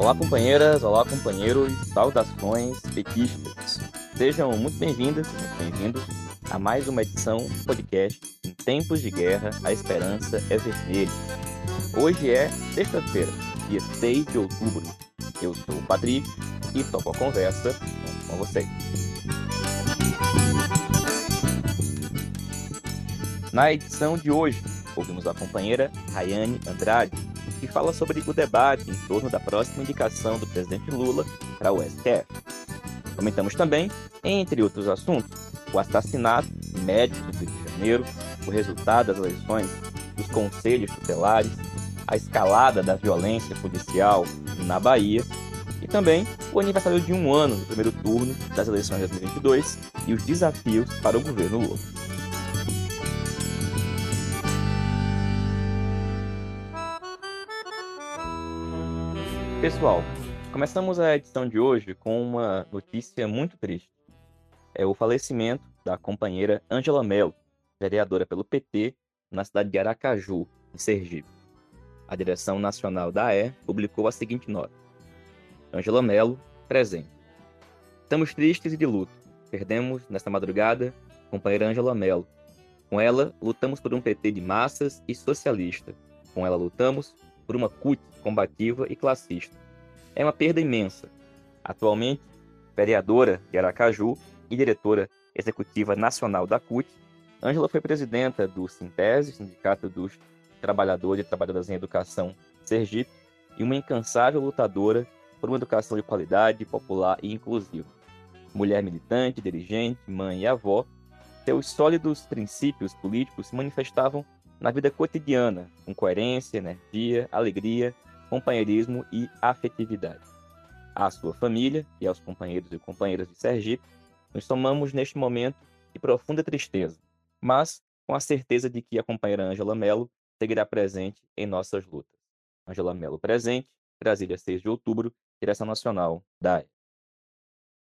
Olá, companheiras, olá, companheiros, saudações petistas. Sejam muito bem-vindas, muito bem-vindos a mais uma edição do podcast Em Tempos de Guerra, a Esperança é Vermelha. Hoje é sexta-feira, dia 6 de outubro. Eu sou o Patrick e toco a conversa com vocês. Na edição de hoje, ouvimos a companheira Rayane Andrade, que fala sobre o debate em torno da próxima indicação do presidente Lula para o STF. Comentamos também, entre outros assuntos, o assassinato de médicos do Rio de Janeiro, o resultado das eleições dos conselhos tutelares, a escalada da violência policial na Bahia e também o aniversário de um ano do primeiro turno das eleições de 2022 e os desafios para o governo Lula. Pessoal, começamos a edição de hoje com uma notícia muito triste. É o falecimento da companheira Angela Mello, vereadora pelo PT na cidade de Aracaju, em Sergipe. A direção nacional da AE publicou a seguinte nota: Angela Mello, presente. Estamos tristes e de luto. Perdemos, nesta madrugada, a companheira Angela Mello. Com ela, lutamos por um PT de massas e socialista. Com ela, lutamos por uma CUT combativa e classista. É uma perda imensa. Atualmente, vereadora de Aracaju e diretora executiva nacional da CUT, Ângela foi presidenta do Sintese, Sindicato dos Trabalhadores e Trabalhadoras em Educação Sergipe, e uma incansável lutadora por uma educação de qualidade, popular e inclusiva. Mulher militante, dirigente, mãe e avó, seus sólidos princípios políticos se manifestavam na vida cotidiana, com coerência, energia, alegria, companheirismo e afetividade. À sua família e aos companheiros e companheiras de Sergipe, nos tomamos neste momento de profunda tristeza, mas com a certeza de que a companheira Ângela Mello seguirá presente em nossas lutas. Ângela Mello presente, Brasília, 6 de outubro, direção nacional da.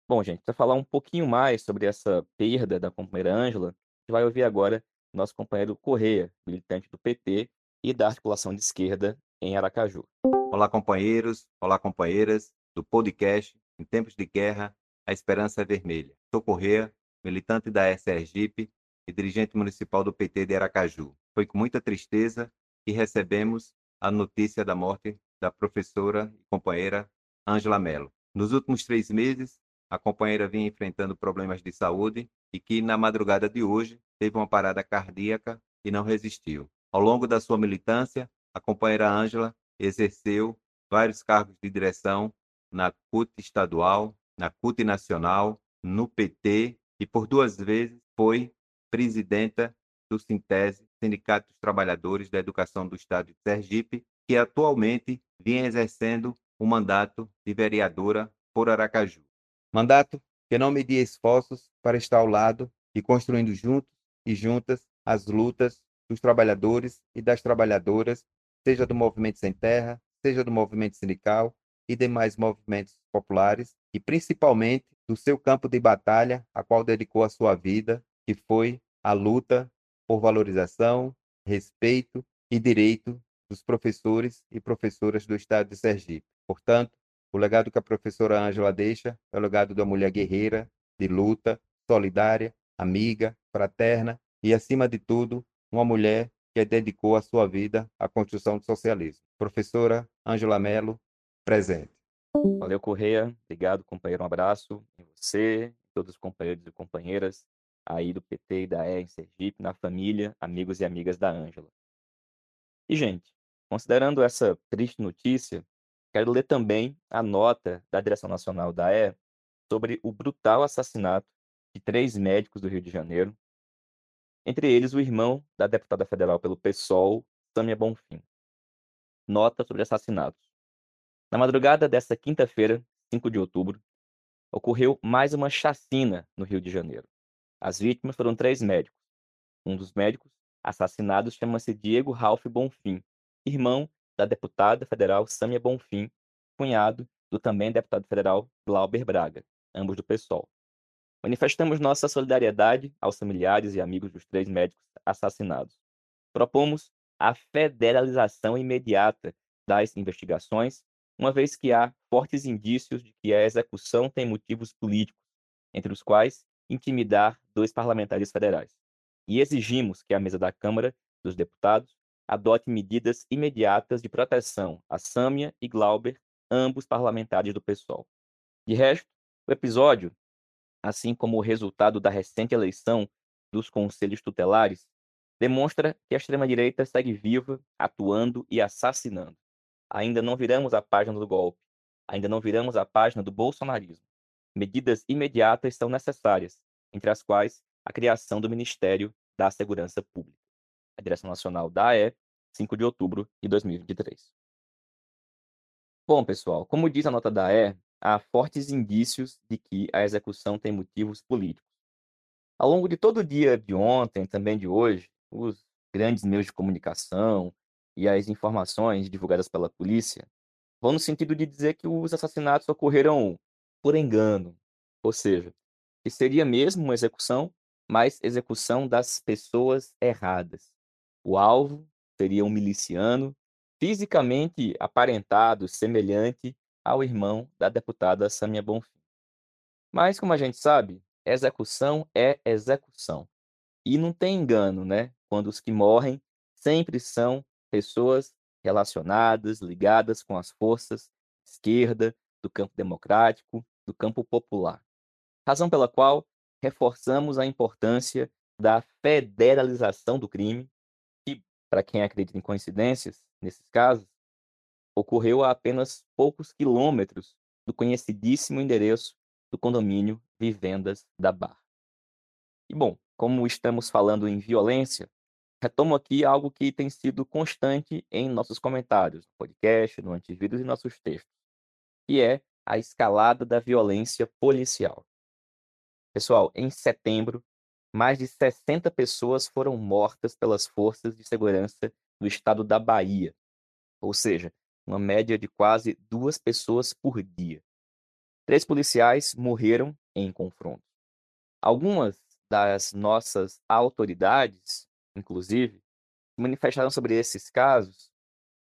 Bom, gente, para falar um pouquinho mais sobre essa perda da companheira Ângela, a gente vai ouvir agora nosso companheiro Correia, militante do PT e da articulação de esquerda em Aracaju. Olá, companheiros, olá, companheiras do podcast Em Tempos de Guerra, a Esperança é Vermelha. Sou Correia, militante da SRGIP e dirigente municipal do PT de Aracaju. Foi com muita tristeza que recebemos a notícia da morte da professora e companheira Ângela Mello. Nos últimos três meses, a companheira vinha enfrentando problemas de saúde e que, na madrugada de hoje, teve uma parada cardíaca e não resistiu. Ao longo da sua militância, a companheira Ângela exerceu vários cargos de direção na CUT estadual, na CUT nacional, no PT e por duas vezes foi presidenta do Sintese, Sindicato dos Trabalhadores da Educação do Estado de Sergipe, que atualmente vinha exercendo o mandato de vereadora por Aracaju. Mandato que não media esforços para estar ao lado e construindo juntos e juntas as lutas dos trabalhadores e das trabalhadoras, seja do movimento sem terra, seja do movimento sindical e demais movimentos populares, e principalmente do seu campo de batalha, a qual dedicou a sua vida, que foi a luta por valorização, respeito e direito dos professores e professoras do estado de Sergipe. Portanto, o legado que a professora Ângela deixa é o legado da mulher guerreira, de luta, solidária, amiga, fraterna e, acima de tudo, uma mulher que dedicou a sua vida à construção do socialismo. Professora Ângela Mello, presente. Valeu, Correia. Obrigado, companheiro. Um abraço em você, todos os companheiros e companheiras aí do PT e da E em Sergipe, na família, amigos e amigas da Ângela. E, gente, considerando essa triste notícia, quero ler também a nota da direção nacional da E sobre o brutal assassinato de três médicos do Rio de Janeiro, entre eles o irmão da deputada federal pelo PSOL, Sâmia Bonfim. Nota sobre assassinatos. Na madrugada desta quinta-feira, 5 de outubro, ocorreu mais uma chacina no Rio de Janeiro. As vítimas foram três médicos. Um dos médicos assassinados chama-se Diego Ralph Bonfim, irmão da deputada federal Sâmia Bonfim, cunhado do também deputado federal Glauber Braga, ambos do PSOL. Manifestamos nossa solidariedade aos familiares e amigos dos três médicos assassinados. Propomos a federalização imediata das investigações uma vez que há fortes indícios de que a execução tem motivos políticos, entre os quais intimidar dois parlamentares federais. E exigimos que a mesa da Câmara dos Deputados adote medidas imediatas de proteção a Sâmia e Glauber, ambos parlamentares do PSOL. De resto, o episódio, assim como o resultado da recente eleição dos conselhos tutelares, demonstra que a extrema-direita segue viva, atuando e assassinando. Ainda não viramos a página do golpe. Ainda não viramos a página do bolsonarismo. Medidas imediatas são necessárias, entre as quais a criação do Ministério da Segurança Pública. A direção nacional da AE, 5 de outubro de 2023. Bom, pessoal, como diz a nota da AE, há fortes indícios de que a execução tem motivos políticos. Ao longo de todo o dia de ontem, também de hoje, os grandes meios de comunicação e as informações divulgadas pela polícia vão no sentido de dizer que os assassinatos ocorreram por engano, ou seja, que seria mesmo uma execução, mas execução das pessoas erradas. O alvo seria um miliciano fisicamente aparentado, semelhante ao irmão da deputada Samia Bonfim. Mas, como a gente sabe, execução é execução. E não tem engano, né? Quando os que morrem sempre são pessoas relacionadas, ligadas com as forças esquerda, do campo democrático, do campo popular. Razão pela qual reforçamos a importância da federalização do crime, para quem acredita em coincidências, nesses casos, ocorreu a apenas poucos quilômetros do conhecidíssimo endereço do condomínio Vivendas da Barra. E bom, como estamos falando em violência, retomo aqui algo que tem sido constante em nossos comentários, no podcast, no antivírus e nossos textos, que é a escalada da violência policial. Pessoal, em setembro, mais de 60 pessoas foram mortas pelas forças de segurança do estado da Bahia, ou seja, uma média de quase duas pessoas por dia. Três policiais morreram em confronto. Algumas das nossas autoridades, inclusive, manifestaram sobre esses casos,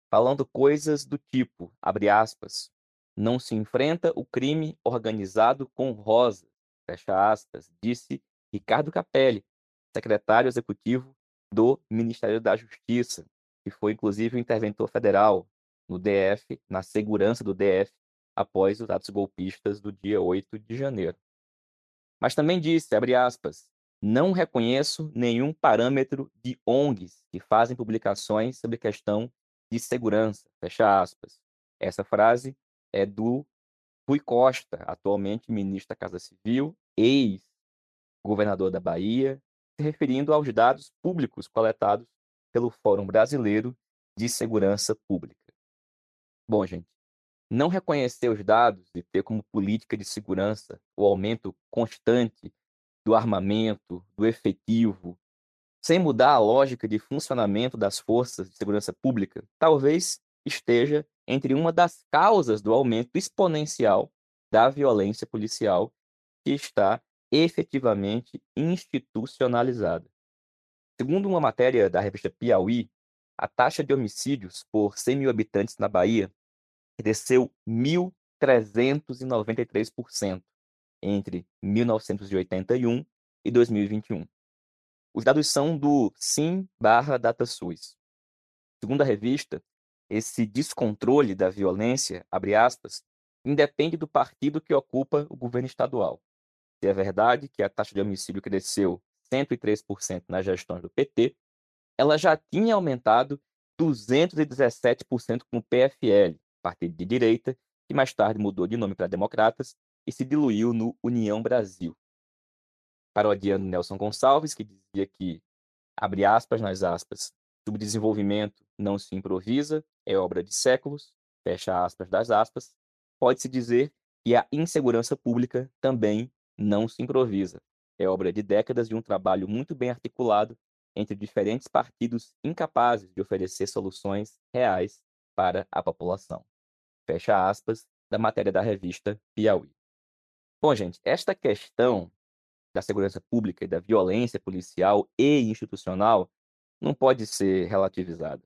falando coisas do tipo, abre aspas, não se enfrenta o crime organizado com rosa, fecha aspas, disse Ricardo Capelli, secretário executivo do Ministério da Justiça, que foi inclusive o interventor federal no DF, na segurança do DF, após os atos golpistas do dia 8 de janeiro. Mas também disse, abre aspas, não reconheço nenhum parâmetro de ONGs que fazem publicações sobre questão de segurança. Fecha aspas. Essa frase é do Rui Costa, atualmente ministro da Casa Civil, ex-governador da Bahia, se referindo aos dados públicos coletados pelo Fórum Brasileiro de Segurança Pública. Bom, gente, não reconhecer os dados e ter como política de segurança o aumento constante do armamento, do efetivo, sem mudar a lógica de funcionamento das forças de segurança pública, talvez esteja entre uma das causas do aumento exponencial da violência policial que está efetivamente institucionalizada. Segundo uma matéria da revista Piauí, a taxa de homicídios por 100 mil habitantes na Bahia cresceu 1.393% entre 1981 e 2021. Os dados são do Sim barra DataSUS. Segundo a revista, esse descontrole da violência, abre aspas, independe do partido que ocupa o governo estadual. É verdade que a taxa de homicídio cresceu 103% nas gestões do PT, ela já tinha aumentado 217% com o PFL, partido de direita, que mais tarde mudou de nome para Democratas, e se diluiu no União Brasil. Parodiando Nelson Gonçalves, que dizia que, abre aspas nas aspas, subdesenvolvimento não se improvisa, é obra de séculos, fecha aspas das aspas, pode-se dizer que a insegurança pública também não se improvisa. É obra de décadas de um trabalho muito bem articulado entre diferentes partidos incapazes de oferecer soluções reais para a população. Fecha aspas da matéria da revista Piauí. Bom, gente, esta questão da segurança pública e da violência policial e institucional não pode ser relativizada.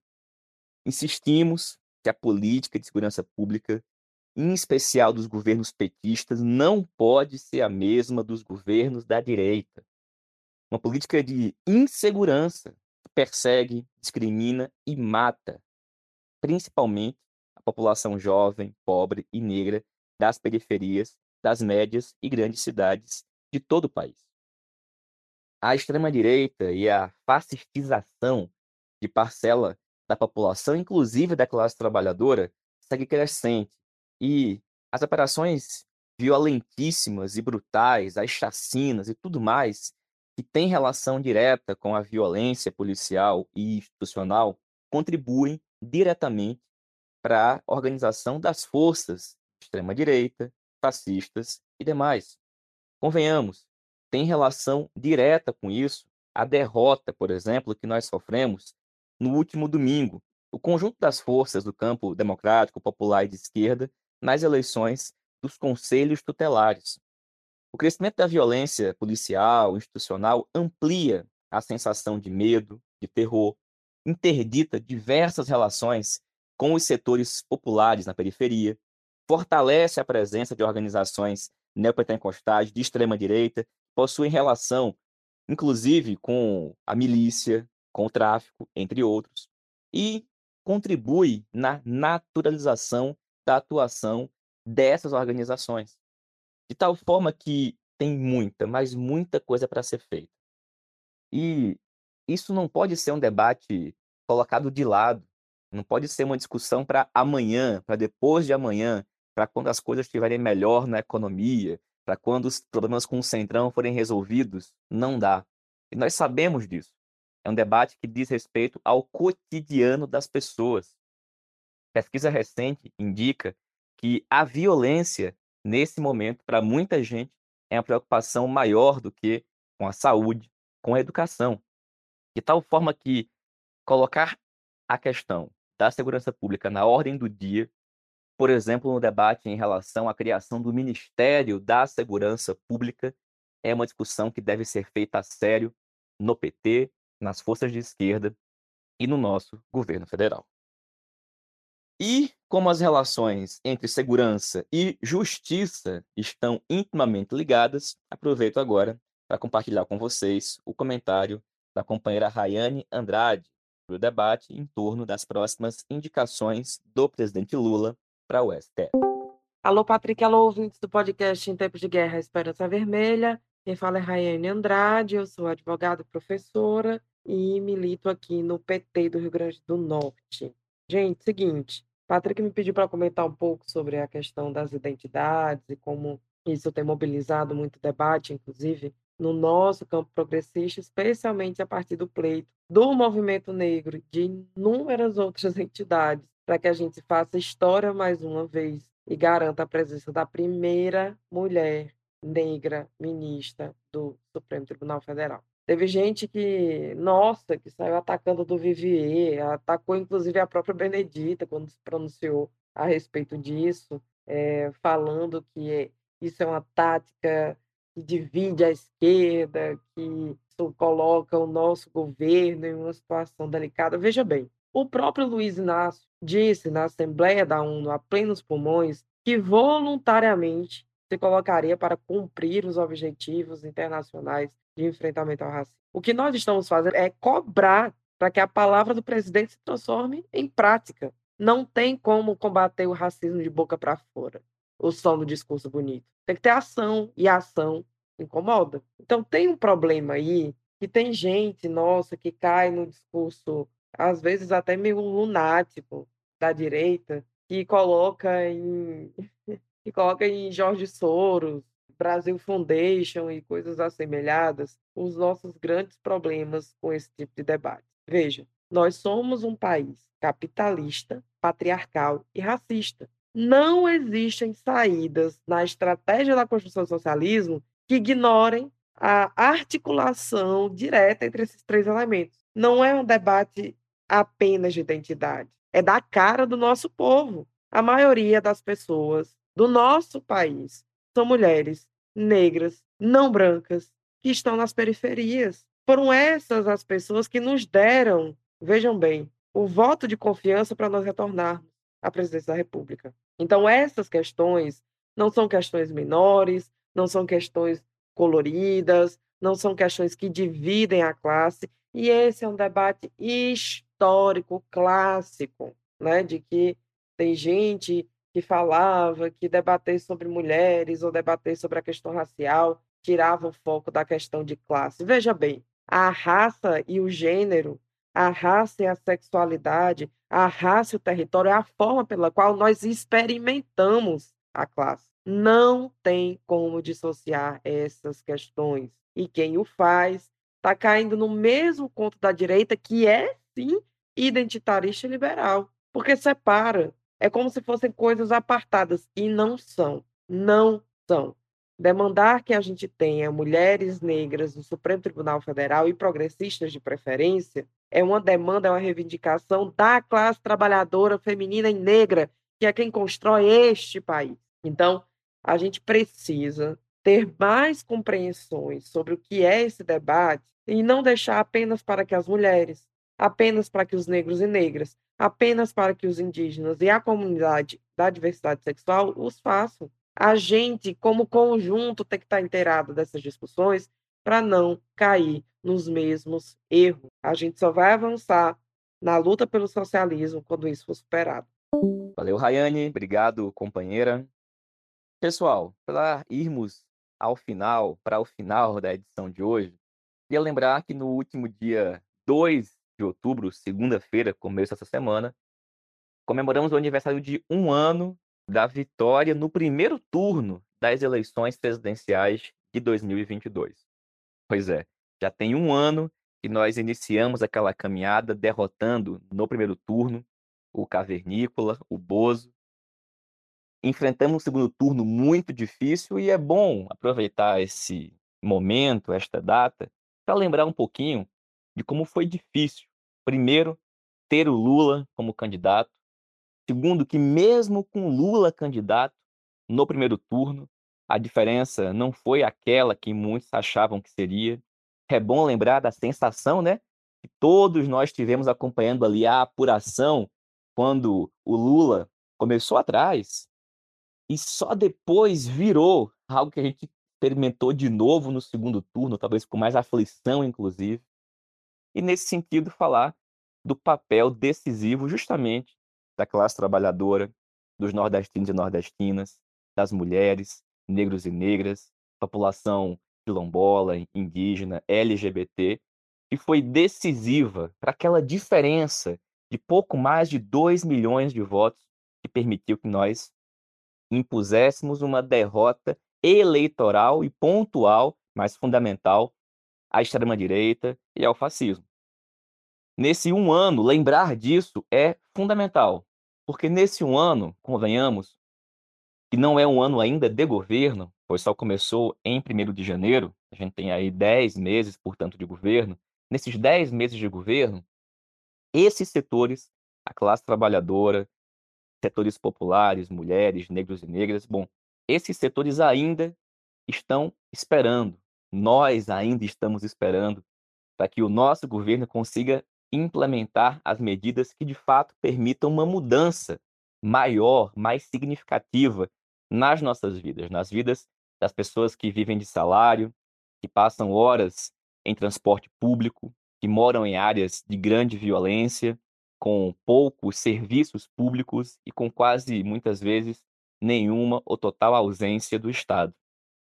Insistimos que a política de segurança pública em especial dos governos petistas, não pode ser a mesma dos governos da direita. Uma política de insegurança que persegue, discrimina e mata, principalmente a população jovem, pobre e negra das periferias, das médias e grandes cidades de todo o país. A extrema-direita e a fascistização de parcela da população, inclusive da classe trabalhadora, segue crescente. E as operações violentíssimas e brutais, as chacinas e tudo mais, que têm relação direta com a violência policial e institucional, contribuem diretamente para a organização das forças extrema-direita, fascistas e demais. Convenhamos, tem relação direta com isso a derrota, por exemplo, que nós sofremos no último domingo. O conjunto das forças do campo democrático, popular e de esquerda nas eleições dos conselhos tutelares. O crescimento da violência policial, institucional, amplia a sensação de medo, de terror, interdita diversas relações com os setores populares na periferia, fortalece a presença de organizações neopentecostais de extrema-direita, possuem relação, inclusive, com a milícia, com o tráfico, entre outros, e contribui na naturalização da atuação dessas organizações. De tal forma que tem muita, mas muita coisa para ser feita. E isso não pode ser um debate colocado de lado, não pode ser uma discussão para amanhã, para depois de amanhã, para quando as coisas estiverem melhor na economia, para quando os problemas com o Centrão forem resolvidos. Não dá. E nós sabemos disso. É um debate que diz respeito ao cotidiano das pessoas. Pesquisa recente indica que a violência, nesse momento, para muita gente, é uma preocupação maior do que com a saúde, com a educação. De tal forma que colocar a questão da segurança pública na ordem do dia, por exemplo, no debate em relação à criação do Ministério da Segurança Pública, é uma discussão que deve ser feita a sério no PT, nas forças de esquerda e no nosso governo federal. E como as relações entre segurança e justiça estão intimamente ligadas, aproveito agora para compartilhar com vocês o comentário da companheira Rayane Andrade sobre o debate em torno das próximas indicações do presidente Lula para o STF. Alô, Patrick, alô, ouvintes do podcast Em Tempos de Guerra Esperança Vermelha. Quem fala é Rayane Andrade, eu sou advogada professora e milito aqui no PT do Rio Grande do Norte. Gente, seguinte, Patrick me pediu para comentar um pouco sobre a questão das identidades e como isso tem mobilizado muito debate, inclusive no nosso campo progressista, especialmente a partir do pleito do movimento negro, de inúmeras outras entidades, para que a gente faça história mais uma vez e garanta a presença da primeira mulher negra ministra do Supremo Tribunal Federal. Teve gente que, nossa, que saiu atacando do Vivier, atacou inclusive a própria Benedita quando se pronunciou a respeito disso, é, falando que isso é uma tática que divide a esquerda, que isso coloca o nosso governo em uma situação delicada. Veja bem, o próprio Luiz Inácio disse na Assembleia da ONU, a plenos pulmões, que voluntariamente se colocaria para cumprir os objetivos internacionais de enfrentamento ao racismo. O que nós estamos fazendo é cobrar para que a palavra do presidente se transforme em prática. Não tem como combater o racismo de boca para fora, o som do discurso bonito. Tem que ter ação, e a ação incomoda. Então tem um problema aí que tem gente, nossa, que cai no discurso, às vezes até meio lunático da direita, que coloca em que coloca em Jorge Soros, Brasil Foundation e coisas assemelhadas, os nossos grandes problemas com esse tipo de debate. Veja, nós somos um país capitalista, patriarcal e racista. Não existem saídas na estratégia da construção do socialismo que ignorem a articulação direta entre esses três elementos. Não é um debate apenas de identidade, é da cara do nosso povo. A maioria das pessoas do nosso país são mulheres negras, não brancas, que estão nas periferias. Foram essas as pessoas que nos deram, vejam bem, o voto de confiança para nós retornarmos. à presidência da República. Então, essas questões não são questões menores, não são questões coloridas, não são questões que dividem a classe, e esse é um debate histórico, clássico, né, de que tem gente que falava que debater sobre mulheres ou debater sobre a questão racial tirava o foco da questão de classe. Veja bem, a raça e o gênero, a raça e a sexualidade, a raça e o território é a forma pela qual nós experimentamos a classe. Não tem como dissociar essas questões. E quem o faz está caindo no mesmo conto da direita, que é, sim, identitarista e liberal, porque separa é como se fossem coisas apartadas e não são. Não são. Demandar que a gente tenha mulheres negras no Supremo Tribunal Federal e progressistas de preferência é uma demanda, é uma reivindicação da classe trabalhadora feminina e negra, que é quem constrói este país. Então, a gente precisa ter mais compreensões sobre o que é esse debate e não deixar apenas para que as mulheres, apenas para que os negros e negras, apenas para que os indígenas e a comunidade da diversidade sexual os façam. A gente, como conjunto, tem que estar inteirado dessas discussões para não cair nos mesmos erros. A gente só vai avançar na luta pelo socialismo quando isso for superado. Valeu, Rayane. Obrigado, companheira. Pessoal, para irmos ao final, para o final da edição de hoje, queria lembrar que no último dia 2 de outubro, segunda-feira, começo dessa semana, comemoramos o aniversário de um ano da vitória no primeiro turno das eleições presidenciais de 2022. Pois é, já tem um ano que nós iniciamos aquela caminhada derrotando no primeiro turno o Cavernícola, o Bozo. Enfrentamos um segundo turno muito difícil e é bom aproveitar esse momento, esta data, para lembrar um pouquinho de como foi difícil Primeiro, ter o Lula como candidato. Segundo, que mesmo com Lula candidato no primeiro turno, a diferença não foi aquela que muitos achavam que seria. É bom lembrar da sensação, né? Que todos nós tivemos acompanhando ali a apuração quando o Lula começou atrás e só depois virou algo que a gente experimentou de novo no segundo turno, talvez com mais aflição, inclusive e, nesse sentido, falar do papel decisivo justamente da classe trabalhadora, dos nordestinos e nordestinas, das mulheres, negros e negras, população quilombola, indígena, LGBT, que foi decisiva para aquela diferença de pouco mais de 2 milhões de votos que permitiu que nós impuséssemos uma derrota eleitoral e pontual, mas fundamental, à extrema-direita e ao fascismo. Nesse um ano, lembrar disso é fundamental, porque nesse um ano, convenhamos, que não é um ano ainda de governo, pois só começou em 1 de janeiro, a gente tem aí 10 meses, portanto, de governo. Nesses 10 meses de governo, esses setores, a classe trabalhadora, setores populares, mulheres, negros e negras, bom, esses setores ainda estão esperando, nós ainda estamos esperando para que o nosso governo consiga implementar as medidas que de fato permitam uma mudança maior, mais significativa nas nossas vidas, nas vidas das pessoas que vivem de salário, que passam horas em transporte público, que moram em áreas de grande violência, com poucos serviços públicos e com quase muitas vezes nenhuma ou total ausência do Estado.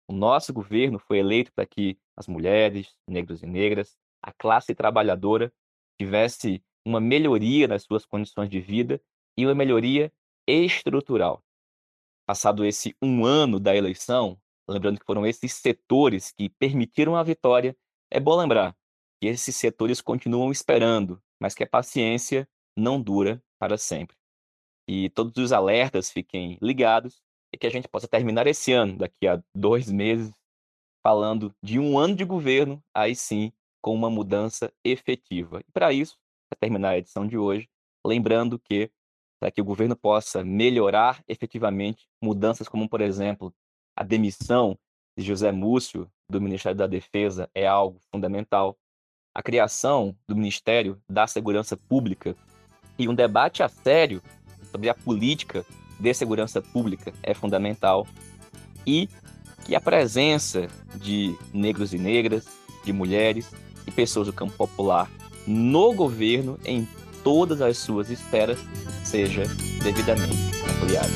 O nosso governo foi eleito para que as mulheres, negros e negras, a classe trabalhadora tivesse uma melhoria nas suas condições de vida e uma melhoria estrutural. Passado esse um ano da eleição, lembrando que foram esses setores que permitiram a vitória, é bom lembrar que esses setores continuam esperando, mas que a paciência não dura para sempre. E todos os alertas fiquem ligados e que a gente possa terminar esse ano, daqui a dois meses, falando de um ano de governo, aí sim, com uma mudança efetiva. E para isso, para terminar a edição de hoje, lembrando que para que o governo possa melhorar efetivamente mudanças como, por exemplo, a demissão de José Múcio do Ministério da Defesa é algo fundamental. A criação do Ministério da Segurança Pública e um debate a sério sobre a política de segurança pública é fundamental e que a presença de negros e negras, de mulheres e pessoas do campo popular no governo, em todas as suas esferas, seja devidamente ampliada.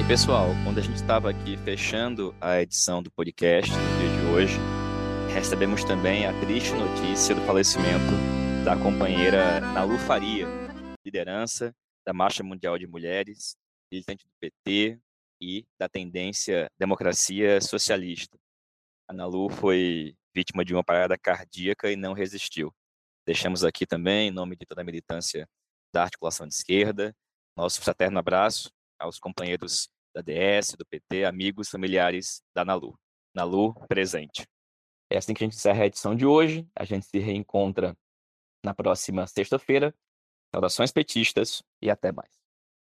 E pessoal, quando a gente estava aqui fechando a edição do podcast no dia de hoje, recebemos também a triste notícia do falecimento da companheira Nalu Faria, liderança da Marcha Mundial de Mulheres, militante do PT e da tendência democracia socialista. A Nalu foi vítima de uma parada cardíaca e não resistiu. Deixamos aqui também, em nome de toda a militância da articulação de esquerda, nosso fraterno abraço aos companheiros da DS, do PT, amigos, familiares da Nalu. Nalu, presente. É assim que a gente encerra a edição de hoje. A gente se reencontra na próxima sexta-feira. Saudações petistas e até mais.